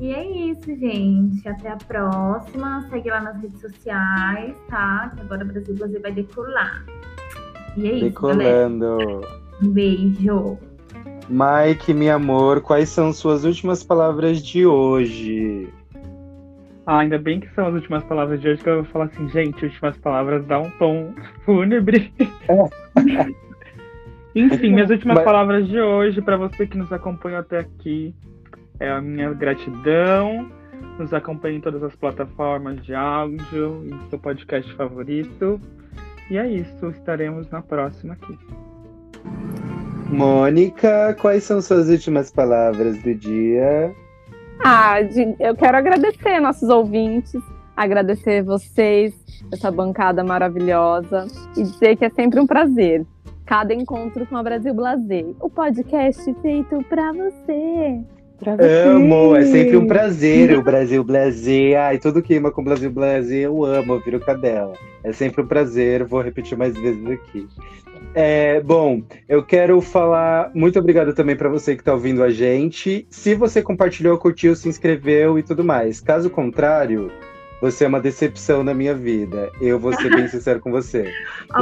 E é isso, gente. Até a próxima. Segue lá nas redes sociais, tá? Que agora o Brasil Brasil vai decolar. E é isso, galera. Decolando. Um beijo. Mike, meu amor, quais são suas últimas palavras de hoje? Ah, ainda bem que são as últimas palavras de hoje que eu vou falar assim, gente, últimas palavras dá um tom [LAUGHS] fúnebre. [LAUGHS] Enfim, minhas últimas Mas- palavras de hoje, para você que nos acompanhou até aqui, é a minha gratidão. Nos acompanhe em todas as plataformas de áudio, em seu podcast favorito. E é isso, estaremos na próxima aqui. Mônica, quais são suas últimas palavras do dia? Ah, eu quero agradecer nossos ouvintes, agradecer vocês, essa bancada maravilhosa, e dizer que é sempre um prazer. Cada encontro com a Brasil Blazer, o podcast feito pra você. Pra você. Amo, é sempre um prazer o Brasil Blazer. Ai, tudo queima com o Brasil Blazer, eu amo, viro cadela. É sempre um prazer, vou repetir mais vezes aqui. É, bom, eu quero falar muito obrigado também para você que está ouvindo a gente. Se você compartilhou, curtiu, se inscreveu e tudo mais. Caso contrário, você é uma decepção na minha vida. Eu vou ser bem [LAUGHS] sincero com você.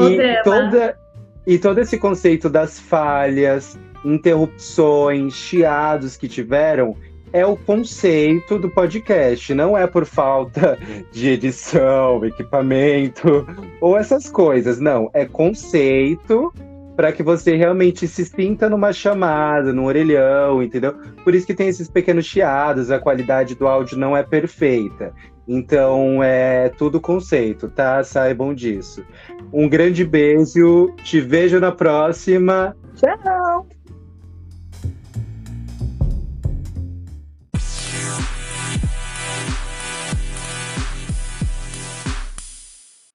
E, toda, e todo esse conceito das falhas, interrupções, chiados que tiveram é o conceito do podcast. Não é por falta [LAUGHS] de edição, equipamento ou essas coisas. Não, é conceito para que você realmente se sinta numa chamada, num orelhão, entendeu? Por isso que tem esses pequenos chiados, a qualidade do áudio não é perfeita. Então é tudo conceito, tá? Saibam disso. Um grande beijo, te vejo na próxima. Tchau!